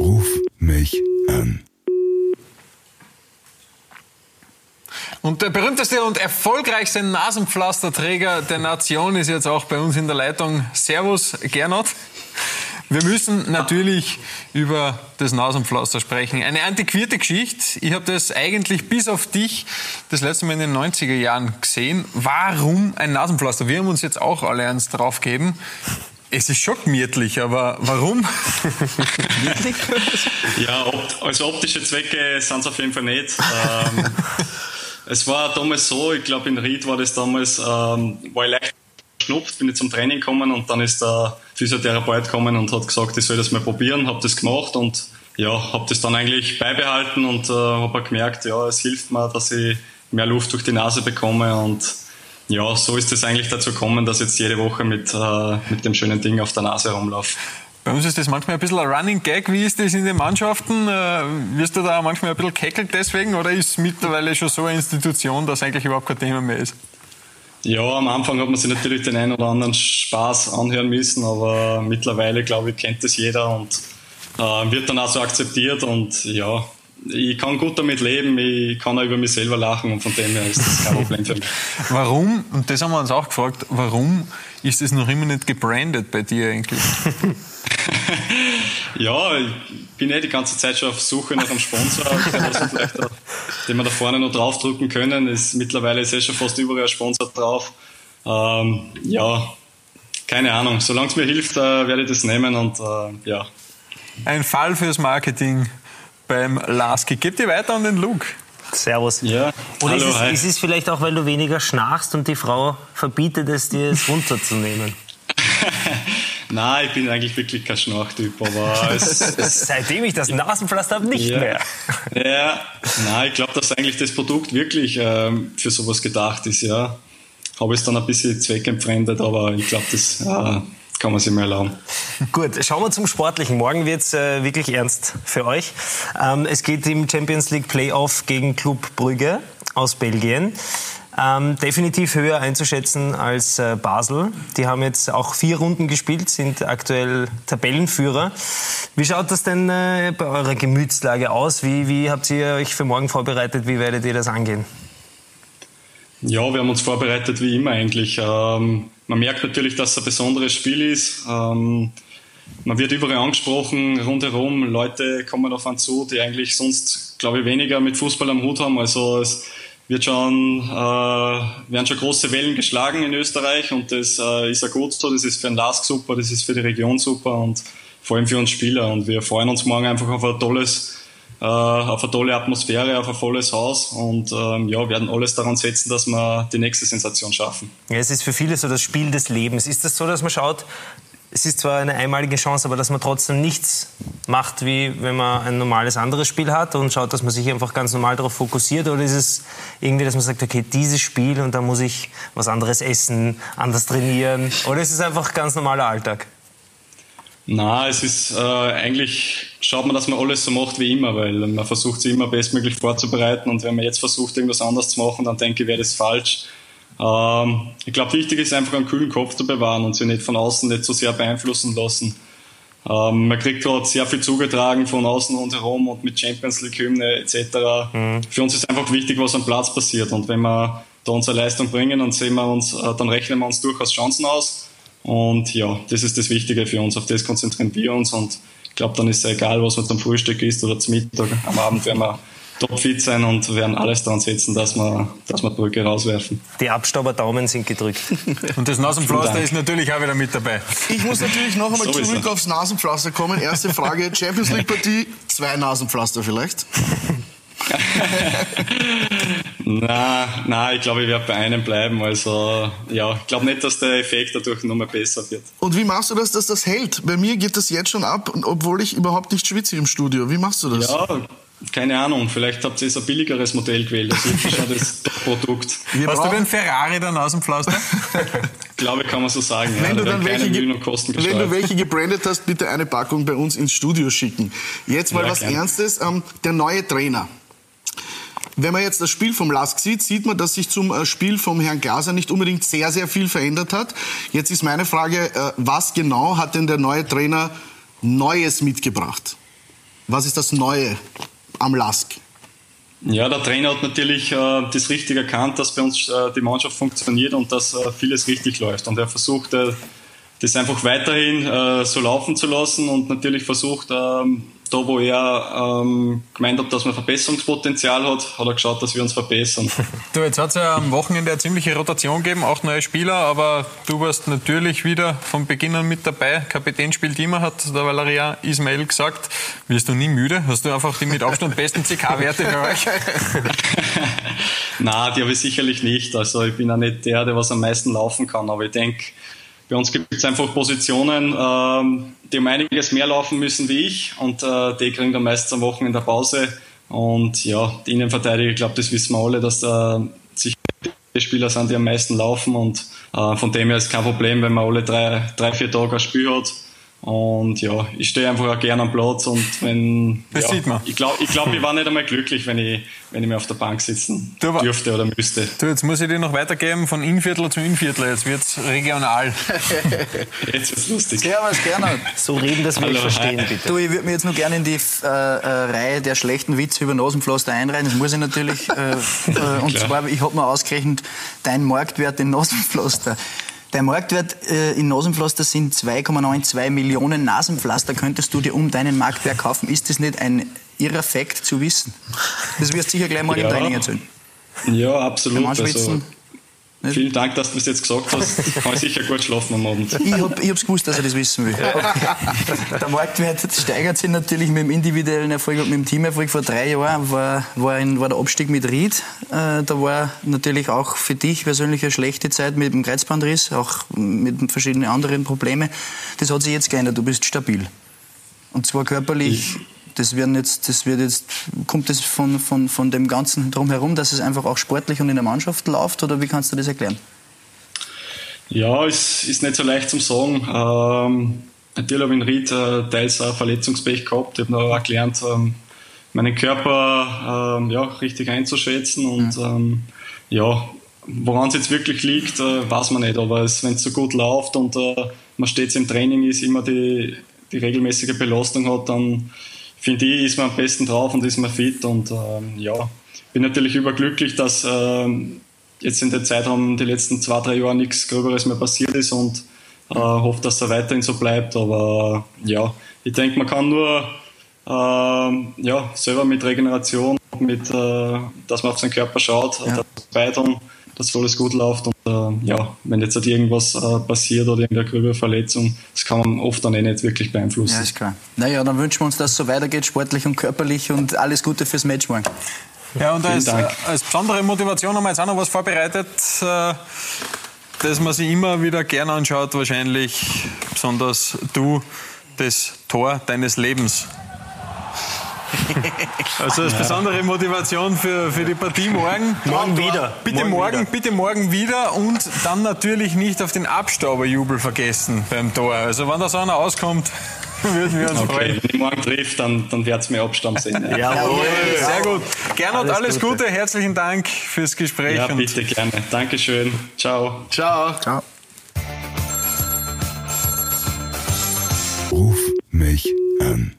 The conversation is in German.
Ruf mich an. Und der berühmteste und erfolgreichste Nasenpflasterträger der Nation ist jetzt auch bei uns in der Leitung. Servus, Gernot. Wir müssen natürlich über das Nasenpflaster sprechen. Eine antiquierte Geschichte. Ich habe das eigentlich bis auf dich das letzte Mal in den 90er Jahren gesehen. Warum ein Nasenpflaster? Wir haben uns jetzt auch alle eins draufgegeben. Es ist schon gemütlich, aber warum? ja, also optische Zwecke sind es auf jeden Fall nicht. Ähm, es war damals so, ich glaube in Ried war das damals, ähm, war ich leicht geschnupft, bin ich zum Training gekommen und dann ist der Physiotherapeut gekommen und hat gesagt, ich soll das mal probieren, habe das gemacht und ja, habe das dann eigentlich beibehalten und äh, habe gemerkt, ja, es hilft mir, dass ich mehr Luft durch die Nase bekomme und ja, so ist es eigentlich dazu gekommen, dass jetzt jede Woche mit, äh, mit dem schönen Ding auf der Nase herumlaufe. Bei uns ist das manchmal ein bisschen ein Running Gag. Wie ist das in den Mannschaften? Äh, wirst du da manchmal ein bisschen keckelt deswegen oder ist es mittlerweile schon so eine Institution, dass eigentlich überhaupt kein Thema mehr ist? Ja, am Anfang hat man sich natürlich den einen oder anderen Spaß anhören müssen, aber mittlerweile, glaube ich, kennt das jeder und äh, wird dann auch so akzeptiert und ja, ich kann gut damit leben, ich kann auch über mich selber lachen und von dem her ist das kein Problem für mich. Warum, und das haben wir uns auch gefragt, warum ist das noch immer nicht gebrandet bei dir eigentlich? ja, ich bin ja die ganze Zeit schon auf Suche nach einem Sponsor, den wir da vorne noch draufdrucken können. Ist, mittlerweile ist ja schon fast überall Sponsor drauf. Ähm, ja, keine Ahnung. Solange es mir hilft, äh, werde ich das nehmen und äh, ja. Ein Fall fürs Marketing beim Lasky. Gib dir weiter an den Luke. Servus. Ja. Oder Hallo, ist, es, hi. ist es vielleicht auch, weil du weniger schnarchst und die Frau verbietet es dir, es runterzunehmen? Nein, ich bin eigentlich wirklich kein Schnarchtyp, aber es, es, Seitdem ich das Nasenpflaster habe, nicht ja. mehr. Ja, nein, ich glaube, dass eigentlich das Produkt wirklich ähm, für sowas gedacht ist, ja. Habe es dann ein bisschen zweckentfremdet, aber ich glaube, das ja, kann man sich mal erlauben. Gut, schauen wir zum Sportlichen. Morgen wird es äh, wirklich ernst für euch. Ähm, es geht im Champions League Playoff gegen Club Brügge aus Belgien. Ähm, definitiv höher einzuschätzen als äh, Basel. Die haben jetzt auch vier Runden gespielt, sind aktuell Tabellenführer. Wie schaut das denn äh, bei eurer Gemütslage aus? Wie, wie habt ihr euch für morgen vorbereitet? Wie werdet ihr das angehen? Ja, wir haben uns vorbereitet wie immer eigentlich. Ähm, man merkt natürlich, dass es ein besonderes Spiel ist. Ähm, man wird überall angesprochen, rundherum. Leute kommen auf einen zu, die eigentlich sonst, glaube ich, weniger mit Fußball am Hut haben. Also es wird schon, äh, werden schon große Wellen geschlagen in Österreich und das äh, ist ja gut so. Das ist für den LASK super, das ist für die Region super und vor allem für uns Spieler. Und wir freuen uns morgen einfach auf ein tolles äh, auf eine tolle Atmosphäre, auf ein volles Haus und ähm, ja, werden alles daran setzen, dass wir die nächste Sensation schaffen. Ja, es ist für viele so das Spiel des Lebens. Ist das so, dass man schaut, es ist zwar eine einmalige Chance, aber dass man trotzdem nichts macht, wie wenn man ein normales anderes Spiel hat und schaut, dass man sich einfach ganz normal darauf fokussiert? Oder ist es irgendwie, dass man sagt, okay, dieses Spiel und da muss ich was anderes essen, anders trainieren? Oder ist es einfach ganz normaler Alltag? Na, es ist äh, eigentlich schaut man, dass man alles so macht wie immer, weil man versucht sich immer bestmöglich vorzubereiten und wenn man jetzt versucht, irgendwas anderes zu machen, dann denke ich, wäre das falsch. Ähm, ich glaube, wichtig ist einfach einen kühlen Kopf zu bewahren und sich nicht von außen nicht so sehr beeinflussen lassen. Ähm, man kriegt gerade sehr viel zugetragen von außen und herum und mit Champions League Hymne etc. Mhm. Für uns ist einfach wichtig, was am Platz passiert und wenn wir da unsere Leistung bringen, dann sehen wir uns, äh, dann rechnen wir uns durchaus Chancen aus. Und ja, das ist das Wichtige für uns. Auf das konzentrieren wir uns. Und ich glaube, dann ist es egal, was man zum Frühstück isst oder zum Mittag. Am Abend werden wir topfit sein und werden alles daran setzen, dass wir, dass wir Brücke rauswerfen. Die Abstauberdaumen sind gedrückt. Und das Nasenpflaster ist natürlich auch wieder mit dabei. Ich muss natürlich noch einmal Sowieso. zurück aufs Nasenpflaster kommen. Erste Frage, Champions League Partie, zwei Nasenpflaster vielleicht. Na, na, ich glaube, ich werde bei einem bleiben. Also ja, ich glaube nicht, dass der Effekt dadurch noch mal besser wird. Und wie machst du das, dass das hält? Bei mir geht das jetzt schon ab, obwohl ich überhaupt nicht schwitze im Studio. Wie machst du das? Ja, keine Ahnung. Vielleicht habt ihr jetzt ein billigeres Modell gewählt. Das ist wirklich schon das Produkt. Wir Hast du den Ferrari der Nasenpflaster? Ich glaube, kann man so sagen. Wenn ja, du da dann welche, wenn du welche gebrandet hast, bitte eine Packung bei uns ins Studio schicken. Jetzt mal Ja, was gerne. Ernstes. Ähm, der neue Trainer. Wenn man jetzt das Spiel vom Lask sieht, sieht man, dass sich zum äh, Spiel vom Herrn Glaser nicht unbedingt sehr, sehr viel verändert hat. Jetzt ist meine Frage, äh, was genau hat denn der neue Trainer Neues mitgebracht? Was ist das Neue am Lask? Ja, der Trainer hat natürlich äh, das richtig erkannt, dass bei uns äh, die Mannschaft funktioniert und dass äh, vieles richtig läuft. Und er versucht, äh, das einfach weiterhin so laufen zu lassen und natürlich versucht, ähm, da wo er ähm, gemeint hat, dass man Verbesserungspotenzial hat, hat er geschaut, dass wir uns verbessern. Du, jetzt hat es ja am Wochenende eine ziemliche Rotation gegeben, auch neue Spieler, aber du warst natürlich wieder von Beginn an mit dabei. Kapitän spielt immer, hat der Valeria Ismail gesagt. Wirst du nie müde? Hast du einfach die mit Abstand besten CK-Werte für euch? Na, die habe ich sicherlich nicht. Also ich bin ja nicht der, der was am meisten laufen kann, aber ich denke, bei uns gibt es einfach Positionen, ähm, die um einiges mehr laufen müssen wie ich und äh, die kriegen dann meistens am Wochenende Pause. Und ja, die Innenverteidiger, ich glaube, das wissen wir alle, dass da sicher die Spieler sind, die am meisten laufen und äh, von dem her ist kein Problem, wenn man alle drei, drei vier Tage ein Spiel hat und ja, ich stehe einfach auch gerne am Platz und wenn. Das ja, sieht man. Ich glaube, ich, glaub, ich war nicht einmal glücklich, wenn ich, wenn ich mir auf der Bank sitzen Du, dürfte oder müsste. Du, jetzt muss ich dir noch weitergeben von Innviertler zu Innviertler. Jetzt wird es regional. Jetzt wird's lustig. Servus, Gernot. So reden, dass wir Hallo, verstehen, hi. bitte. Du, ich würde mir jetzt nur gerne in die äh, äh, Reihe der schlechten Witze über Nasenpflaster einreihen. Das muss ich natürlich. Äh, äh, und Klar. zwar, ich habe mir ausgerechnet, dein Marktwert in Nasenpflaster. Dein Marktwert äh, in Nasenpflaster sind 2,92 Millionen Nasenpflaster. Könntest du dir um deinen Marktwert kaufen? Ist das nicht ein irrer Fakt zu wissen? Das wirst du sicher gleich mal im Ja. Training erzählen. Ja, absolut. Also. Vielen Dank, dass du es jetzt gesagt hast. Kann ich sicher gut schlafen am Abend. Ich habe ich hab's gewusst, dass er das wissen will. Der Marktwert steigert sich natürlich mit dem individuellen Erfolg und mit dem Teamerfolg. Vor drei Jahren war, war, ein, war der Abstieg mit Ried. Äh, da war natürlich auch für dich persönlich eine schlechte Zeit mit dem Kreuzbandriss, auch mit verschiedenen anderen Problemen. Das hat sich jetzt geändert. Du bist stabil. Und zwar körperlich. Das, werden jetzt, das wird jetzt, kommt das von, von, von dem Ganzen drumherum, dass es einfach auch sportlich und in der Mannschaft läuft? Oder wie kannst du das erklären? Ja, es ist nicht so leicht zum sagen. Ähm, natürlich habe ich in Ried äh, teils auch Verletzungspech gehabt. Ich habe auch gelernt, ähm, meinen Körper ähm, ja, richtig einzuschätzen. Und ähm, ja, woran es jetzt wirklich liegt, äh, weiß man nicht. Aber wenn es so gut läuft und äh, man stets im Training ist, immer die, die regelmäßige Belastung hat, dann finde ich, ist man am besten drauf und ist man fit. Und ähm, ja, bin natürlich überglücklich, dass ähm, jetzt in dem Zeitraum die letzten zwei, drei Jahre nichts Gröberes mehr passiert ist und äh, hoffe, dass er weiterhin so bleibt. Aber ja, ich denke, man kann nur ähm, ja, selber mit Regeneration, mit, äh, dass man auf seinen Körper schaut, Ja. dass beitragen, dass alles gut läuft. Und äh, ja, wenn jetzt halt irgendwas äh, passiert oder irgendeine gröbere Verletzung, das kann man oft dann eh nicht wirklich beeinflussen. Ja, ist klar. Naja, dann wünschen wir uns, dass es so weitergeht, sportlich und körperlich und alles Gute fürs Match morgen. Ja, und als, äh, als besondere Motivation haben wir jetzt auch noch was vorbereitet, äh, das man sich immer wieder gern anschaut, wahrscheinlich besonders du, das Tor deines Lebens. Also als besondere Motivation für, für die Partie morgen. Morgen wieder. Bitte Morgen morgen, wieder. bitte morgen wieder und dann natürlich nicht auf den Abstauberjubel vergessen beim Tor. Also wenn da so einer auskommt, würden wir uns Okay, freuen. wenn ich morgen trifft, dann, dann wird es mir Abstand sehen. Ja, Jawohl. Sehr gut. Gernot, alles, Alles Gute. Gute. herzlichen Dank fürs Gespräch. ja und bitte gerne. Dankeschön. Ciao. Ciao. Ciao. Ruf mich an.